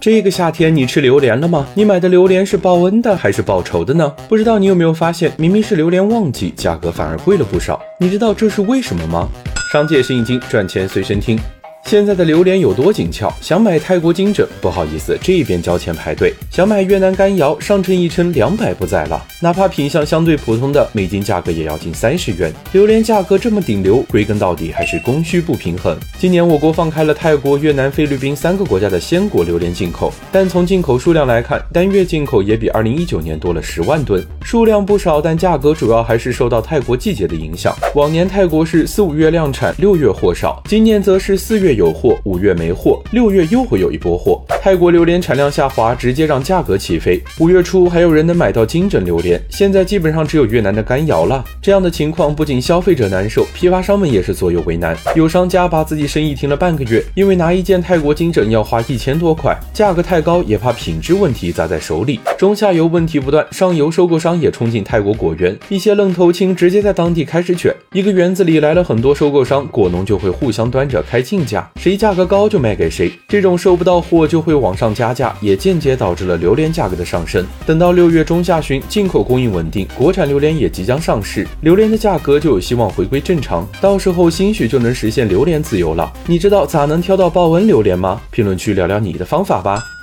这个夏天你吃榴莲了吗？你买的榴莲是报恩的还是报仇的呢？不知道你有没有发现，明明是榴莲旺季，价格反而贵了不少。你知道这是为什么吗？商界生意经，赚钱随身听。现在的榴莲有多紧俏？想买泰国金枕，不好意思，这边交钱排队；想买越南干瑶，上称一称两百不在了。哪怕品相相对普通的，每斤价格也要近三十元。榴莲价格这么顶流，归根到底还是供需不平衡。今年我国放开了泰国、越南、菲律宾三个国家的鲜果榴莲进口，但从进口数量来看，单月进口也比二零一九年多了十万吨，数量不少，但价格主要还是受到泰国季节的影响。往年泰国是四五月量产，六月货少，今年则是四月。有货，五月没货，六月又会有一波货。泰国榴莲产量下滑，直接让价格起飞。五月初还有人能买到金枕榴莲，现在基本上只有越南的干瑶了。这样的情况不仅消费者难受，批发商们也是左右为难。有商家把自己生意停了半个月，因为拿一件泰国金枕要花一千多块，价格太高，也怕品质问题砸在手里。中下游问题不断，上游收购商也冲进泰国果园，一些愣头青直接在当地开始卷。一个园子里来了很多收购商，果农就会互相端着开竞谁价格高就卖给谁，这种收不到货就会往上加价，也间接导致了榴莲价格的上升。等到六月中下旬，进口供应稳定，国产榴莲也即将上市，榴莲的价格就有希望回归正常，到时候兴许就能实现榴莲自由了。你知道咋能挑到报恩榴莲吗？评论区聊聊你的方法吧。